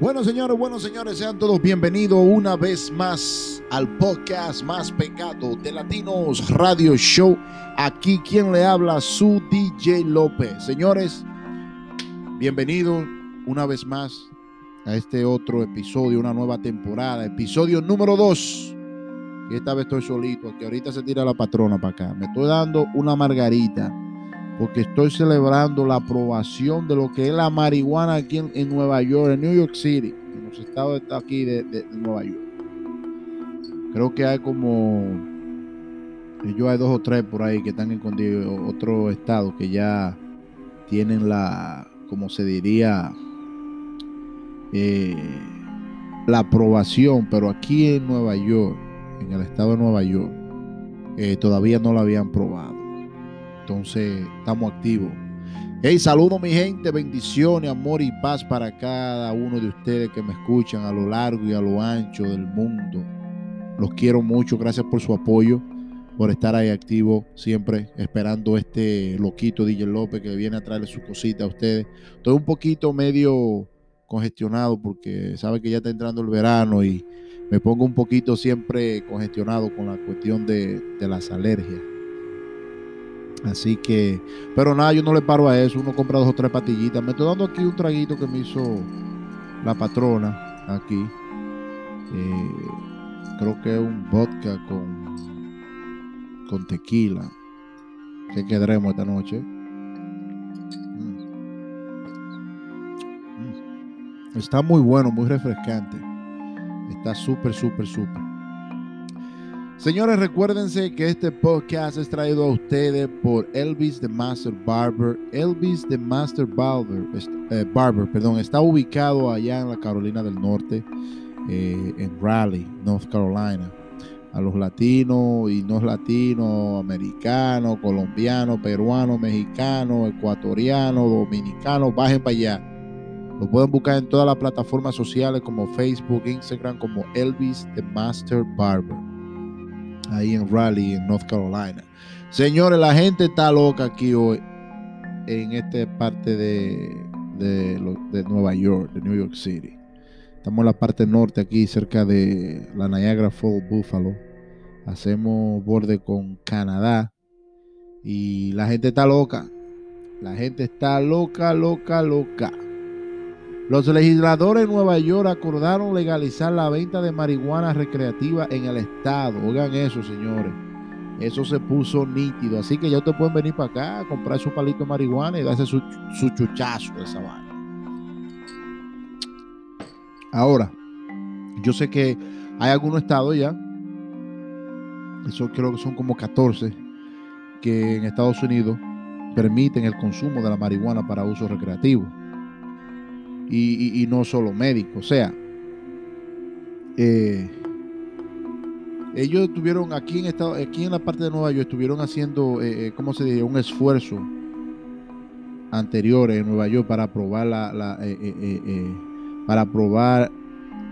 Bueno, señores, bueno, señores, sean todos bienvenidos una vez más al podcast más pecado de Latinos Radio Show. Aquí quien le habla, su DJ López. Señores, bienvenidos una vez más a este otro episodio, una nueva temporada, episodio número 2. Y esta vez estoy solito, que ahorita se tira la patrona para acá. Me estoy dando una margarita porque estoy celebrando la aprobación de lo que es la marihuana aquí en, Nueva York, en New York City, en los estados de aquí de, Nueva York. Creo que hay como, yo hay dos o tres por ahí que están escondidos, otros estados que ya tienen la, como se diría, eh, la aprobación, pero aquí en Nueva York, en el estado de Nueva York, eh, todavía no la habían probado. Entonces, estamos activos. Hey, saludo mi gente, bendiciones, amor y paz para cada uno de ustedes que me escuchan a lo largo y a lo ancho del mundo. Los quiero mucho, gracias por su apoyo, por estar ahí activo, siempre esperando este loquito DJ López que viene a traerle su cosita a ustedes. Estoy un poquito medio congestionado porque sabe que ya está entrando el verano y me pongo un poquito siempre congestionado con la cuestión de, de las alergias. Así que, pero nada, yo no le paro a eso. Uno compra dos o tres patillitas. Me estoy dando aquí un traguito que me hizo la patrona aquí. Eh, creo que es un vodka con, con tequila. Que quedaremos esta noche. Mm. Mm. Está muy bueno, muy refrescante. Está súper, súper, súper. Señores, recuérdense que este podcast es traído a ustedes por Elvis the Master Barber. Elvis the Master Barber, eh, Barber perdón, está ubicado allá en la Carolina del Norte, eh, en Raleigh, North Carolina. A los latinos y no latinos, americanos, colombianos, peruanos, mexicanos, ecuatorianos, dominicanos, bajen para allá. Lo pueden buscar en todas las plataformas sociales como Facebook, Instagram, como Elvis the Master Barber ahí en Raleigh, en North Carolina. Señores, la gente está loca aquí hoy en esta parte de, de, Nueva York, de New York City. Estamos en la parte norte aquí, cerca de la Niagara Falls, Buffalo. Hacemos borde con Canadá. Y la gente está loca. La gente está loca, loca, loca. Los legisladores de Nueva York acordaron legalizar la venta de marihuana recreativa en el estado. Oigan eso, señores. Eso se puso nítido. Así que ya ustedes pueden venir para acá, comprar su palito de marihuana y darse su, chuchazo de esa vaina. Ahora, yo sé que hay algunos estados ya, eso creo que son como 14, que en Estados Unidos permiten el consumo de la marihuana para uso recreativo y, no solo médico. O sea, eh, ellos estuvieron aquí en, estado, aquí en la parte de Nueva York, estuvieron haciendo, eh, eh ¿cómo se dice? Un esfuerzo anterior en Nueva York para probar la, para probar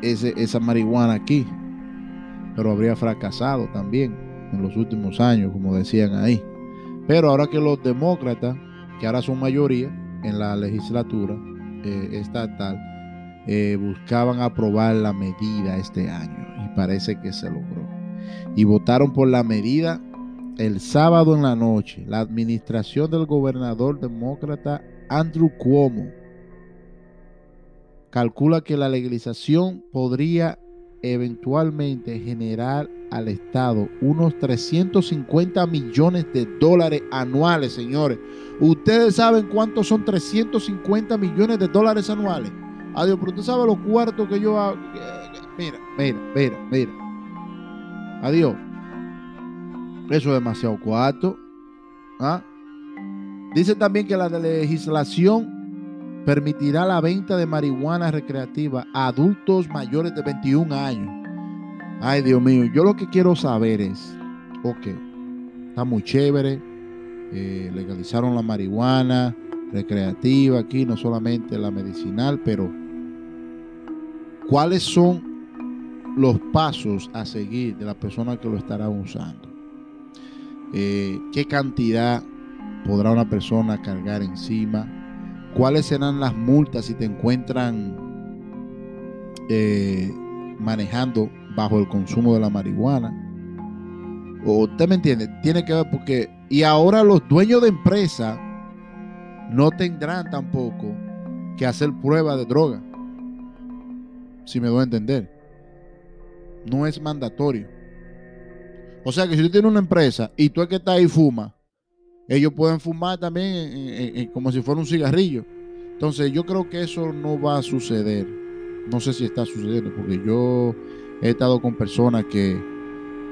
ese, esa marihuana aquí, pero habría fracasado también en los últimos años, como decían ahí. Pero ahora que los demócratas, que ahora son mayoría en la legislatura, eh, estatal eh, buscaban aprobar la medida este año y parece que se logró. Y votaron por la medida el sábado en la noche. La administración del gobernador demócrata Andrew Cuomo calcula que la legalización podría eventualmente generar al Estado unos 350 millones de dólares anuales, señores. Ustedes saben cuántos son 350 millones de dólares anuales. Adiós, pero usted sabe los cuartos que yo hago. Mira, mira, mira, mira. Adiós. Eso es demasiado cuarto. ¿Ah? Dice también que la legislación permitirá la venta de marihuana recreativa a adultos mayores de 21 años. Ay, Dios mío, yo lo que quiero saber es, ok, está muy chévere, eh, legalizaron la marihuana recreativa aquí, no solamente la medicinal, pero ¿cuáles son los pasos a seguir de la persona que lo estará usando? Eh, ¿Qué cantidad podrá una persona cargar encima? ¿Cuáles serán las multas si te encuentran eh, manejando bajo el consumo de la marihuana. O, ¿Usted me entiende? Tiene que ver porque... Y ahora los dueños de empresa no tendrán tampoco que hacer prueba de droga. Si me doy a entender. No es mandatorio. O sea que si tú tienes una empresa y tú es que está ahí fuma, ellos pueden fumar también como si fuera un cigarrillo. Entonces yo creo que eso no va a suceder. No sé si está sucediendo porque yo he estado con personas que,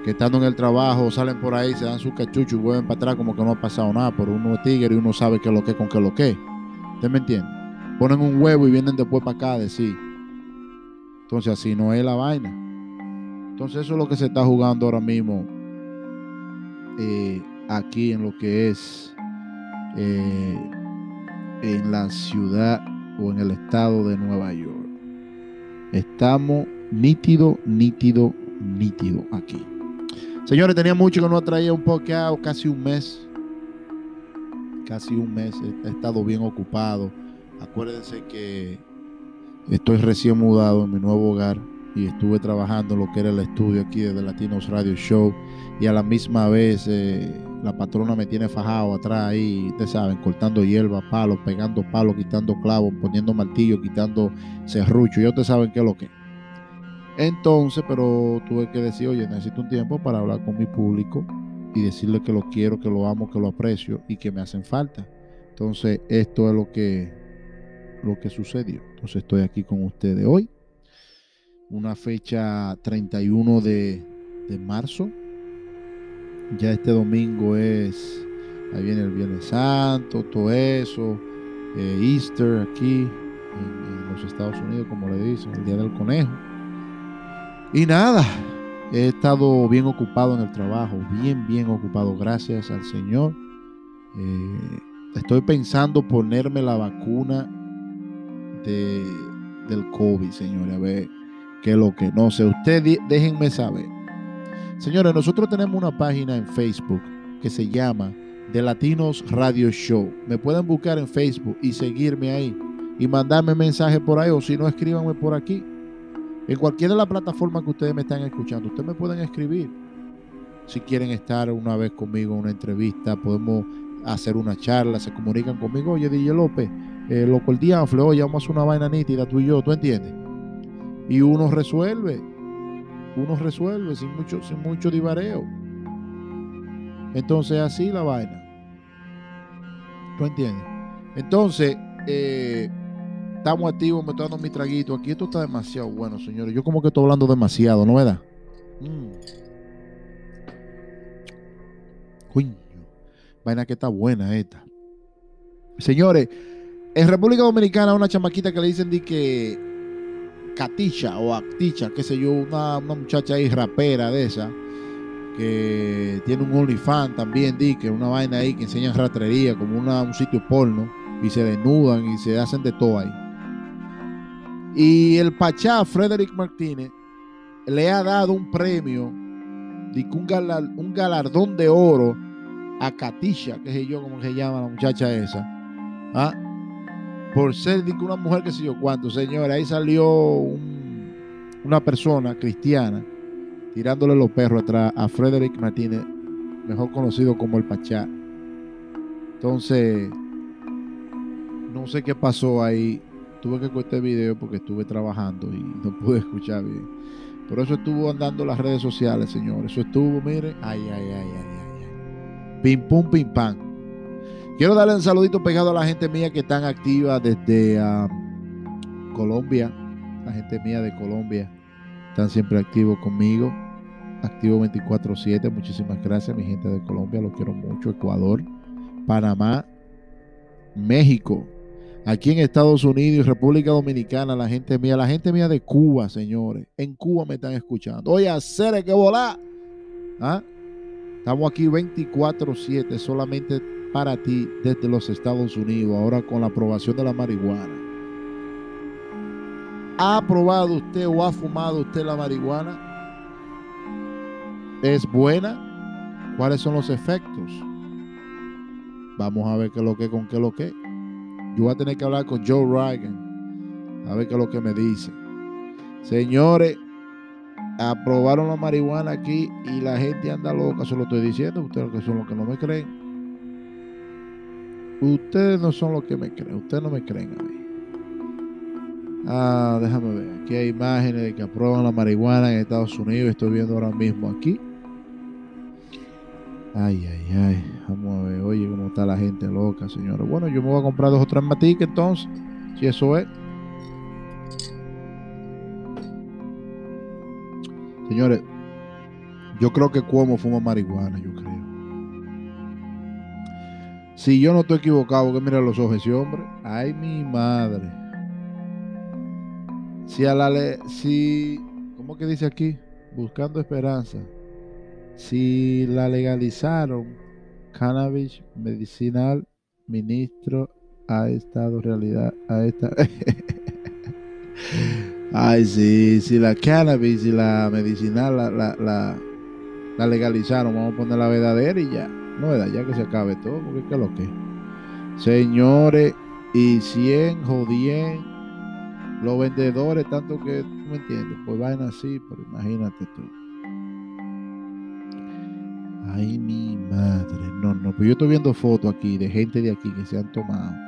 que estando en el trabajo salen por ahí, se dan su cachucho y vuelven para atrás como que no ha pasado nada, pero uno es tigre y uno sabe qué es lo que con qué lo que. ¿Usted me entiende? Ponen un huevo y vienen después para acá a decir. Entonces así no es la vaina. Entonces eso es lo que se está jugando ahora mismo eh, aquí en lo que es eh, en la ciudad o en el estado de Nueva York. Estamos nítido, nítido, nítido aquí. Señores, tenía mucho que no traía un podcast, casi un mes. Casi un mes. He, estado bien ocupado. Acuérdense que estoy recién mudado en mi nuevo hogar y estuve trabajando en lo que era el estudio aquí de Latinos Radio Show y a la misma vez eh, la patrona me tiene fajado atrás ahí, ustedes saben, cortando hierba, palos, pegando palos, quitando clavos, poniendo martillo, quitando serrucho, ya ustedes saben qué es lo que. Entonces, pero tuve que decir, oye, necesito un tiempo para hablar con mi público y decirle que lo quiero, que lo amo, que lo aprecio y que me hacen falta. Entonces, esto es lo que, lo que sucedió. Entonces, estoy aquí con ustedes hoy. Una fecha 31 de, de marzo. Ya este domingo es, ahí viene el Viernes Santo, todo eso. Eh, Easter aquí en, en los Estados Unidos, como le dicen, el Día del Conejo. Y nada, he estado bien ocupado en el trabajo, bien, bien ocupado, gracias al Señor. Eh, estoy pensando ponerme la vacuna de, del COVID, señores, a ver qué es lo que no sé. Ustedes déjenme saber. Señores, nosotros tenemos una página en Facebook que se llama The Latinos Radio Show. Me pueden buscar en Facebook y seguirme ahí y mandarme mensaje por ahí o si no, escríbanme por aquí. En cualquiera de las plataformas que ustedes me están escuchando, ustedes me pueden escribir. Si quieren estar una vez conmigo en una entrevista, podemos hacer una charla, se comunican conmigo. Oye, DJ López, eh, loco el diablo, oye, vamos a hacer una vaina nítida tú y yo, ¿tú entiendes? Y uno resuelve, uno resuelve sin mucho, sin mucho divareo. Entonces, así la vaina. ¿Tú entiendes? Entonces, eh, estamos activos, me estoy dando mi traguito. Aquí esto está demasiado bueno, señores. Yo como que estoy hablando demasiado, ¿no verdad? Mm. Coño. Vaina que está buena esta. Señores, en República Dominicana una chamaquita que le dicen de que Caticha o Acticha, qué sé yo, una, una muchacha ahí rapera de esa, que tiene un OnlyFans también, di que una vaina ahí que enseñan ratrería, como una, un sitio porno, y se desnudan y se hacen de todo ahí. Y el Pachá, Frederick Martínez, le ha dado un premio, un, un galardón de oro a Katisha, que es yo, como se llama la muchacha esa, ¿ah? por ser una mujer que sé yo cuánto, señores. Ahí salió una persona cristiana tirándole los perros atrás a Frederick Martínez, mejor conocido como el Pachá. Entonces, no sé qué pasó ahí tuve que cortar el video porque estuve trabajando y no pude escuchar bien. Pero eso estuvo andando las redes sociales, señores. Eso estuvo, mire, ay, ay, ay, ay, ay, ay. Pim pum, pim pam. Quiero darle un saludito pegado a la gente mía que están activa desde Colombia. La gente mía de Colombia están siempre activos conmigo. Activo 24-7. Muchísimas gracias, mi gente de Colombia. Los quiero mucho. Ecuador, Panamá, México, Aquí en Estados Unidos y República Dominicana, la gente mía, la gente mía de Cuba, señores. En Cuba me están escuchando. Oye, hacer que volar. ¿Ah? Estamos aquí 24-7 solamente para ti desde los Estados Unidos, ahora con la aprobación de la marihuana. ¿Ha probado usted o ha fumado usted la marihuana? ¿Es buena? ¿Cuáles son los efectos? Vamos a ver qué es lo que con qué lo que. Yo voy a tener que hablar con Joe Ryan a ver qué es lo que me dice. Señores, aprobaron la marihuana aquí y la gente anda loca, se lo estoy diciendo, ustedes son los que no me creen. Ustedes no son los que me creen, ustedes no me creen a mí. Ah, déjame ver, aquí hay imágenes de que aprueban la marihuana en Estados Unidos, estoy viendo ahora mismo aquí. Ay, ay, ay, vamos a ver, oye, cómo está la gente loca, señores. Bueno, yo me voy a comprar dos o tres entonces, si eso es. Señores, yo creo que Cuomo fuma marihuana, yo creo. Si yo no estoy equivocado, que mira los ojos ese hombre. Ay, mi madre. Si a la le, si, ¿cómo que dice aquí? Buscando esperanza. Si la legalizaron, cannabis medicinal, ministro ha estado realidad, a esta. Ay, sí, si la cannabis y la medicinal la, la, la, legalizaron, vamos a poner la verdadera y ya. No, verdad, ya que se acabe todo, porque qué es lo que. Señores, y 100 jodien, los vendedores, tanto que, tú me entiendes, pues van así, pero imagínate tú. Ay, mi madre, no, no, pues yo estoy viendo fotos aquí de gente de aquí que se han tomado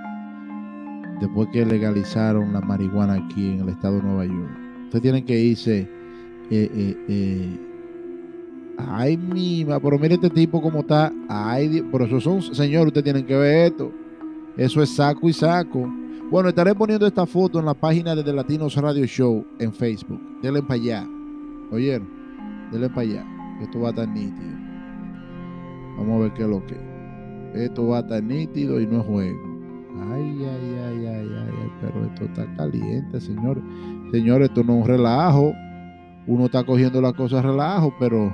después que legalizaron la marihuana aquí en el estado de Nueva York. Ustedes tienen que irse. Eh, eh, eh, ay, mima, pero mire este tipo como está. Ay, por eso son, señor, ustedes tienen que ver esto. Eso es saco y saco. Bueno, estaré poniendo esta foto en la página de The Latinos Radio Show en Facebook. Denle para allá. ¿Oyeron? Denle para allá. Esto va a estar nítido. Vamos a ver qué es lo que. Esto va a estar nítido y no es juego. Ay, ay, ay, ay, ay, pero esto está caliente, señor. Señor, esto no es un relajo. Uno está cogiendo las cosas relajo, pero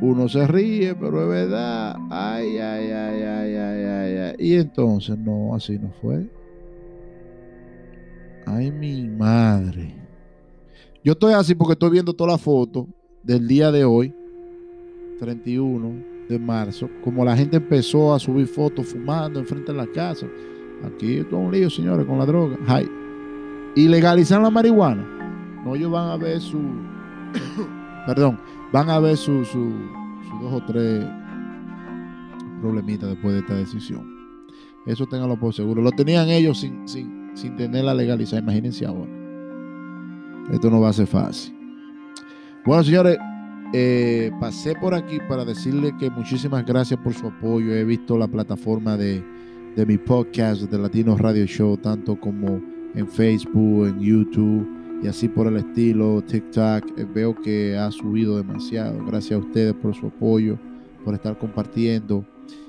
uno se ríe, pero es verdad. Ay, ay, ay, ay, ay, ay, ay. Y entonces, no, así no fue. Ay, mi madre. Yo estoy así porque estoy viendo toda la foto del día de hoy, 31 de marzo, como la gente empezó a subir fotos fumando enfrente de la casa. Aquí todo un lío, señores, con la droga. Ay. Y legalizan la marihuana. No, ellos van a ver su. perdón, van a ver su, su, dos o tres problemitas después de esta decisión. Eso ténganlo por seguro. Lo tenían ellos sin, sin, sin tenerla legalizada. Imagínense ahora. Esto no va a ser fácil. Bueno, señores, eh, pasé por aquí para decirle que muchísimas gracias por su apoyo. He visto la plataforma de, mi podcast de Latino Radio Show, tanto como en Facebook, en YouTube y así por el estilo, TikTok. Eh, veo que ha subido demasiado. Gracias a ustedes por su apoyo, por estar compartiendo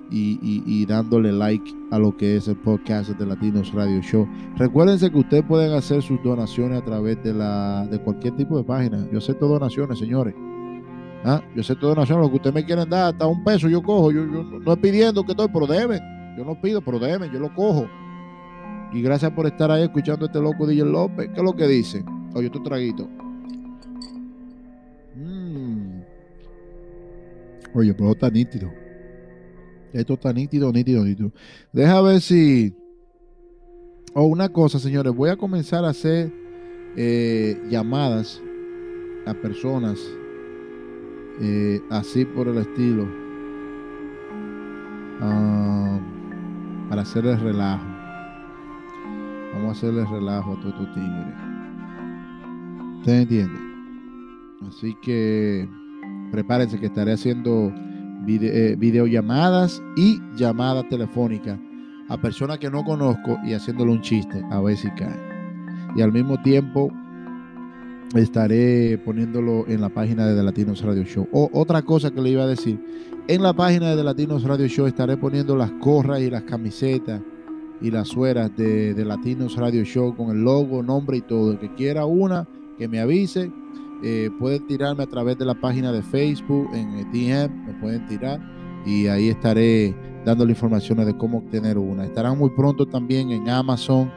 y, dándole like a lo que es el podcast de Latinos Radio Show. Recuérdense que ustedes pueden hacer sus donaciones a través de, la, de cualquier tipo de página. Yo acepto donaciones, señores. ¿Ah? Yo sé todo nación, lo que ustedes me quieren dar, hasta un peso yo cojo. Yo, no es pidiendo que estoy, pero deben. Yo no pido, pero deben, yo lo cojo. Y gracias por estar ahí escuchando a este loco DJ López. ¿Qué es lo que dice? Oye, tu traguito. Mm. Oye, pero está nítido. Esto está nítido, nítido, nítido. Deja ver si. O oh, una cosa, señores. Voy a comenzar a hacer eh, llamadas a personas eh, así por el estilo, ah, para hacerles relajo. Vamos a hacerles relajo a todos estos tigres. ¿Ustedes entienden? Así que prepárense que estaré haciendo eh, videollamadas y llamadas telefónicas a personas que no conozco y haciéndole un chiste a ver si caen. Y al mismo tiempo estaré poniéndolo en la página de The Latinos Radio Show. O otra cosa que le iba a decir, en la página de The Latinos Radio Show estaré poniendo las corras y las camisetas y las sueras de, The Latinos Radio Show con el logo, nombre y todo. El que quiera una, que me avise. Eh, pueden tirarme a través de la página de Facebook, en el DM, me pueden tirar y ahí estaré dando la información de cómo obtener una. Estarán muy pronto también en Amazon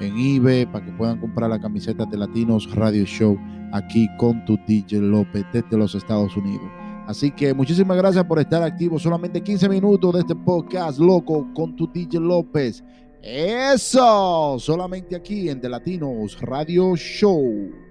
en eBay para que puedan comprar la camiseta de Latinos Radio Show aquí con tu DJ López desde los Estados Unidos. Así que muchísimas gracias por estar activo. Solamente 15 minutos de este podcast loco con tu DJ López. Eso, solamente aquí en The Latinos Radio Show.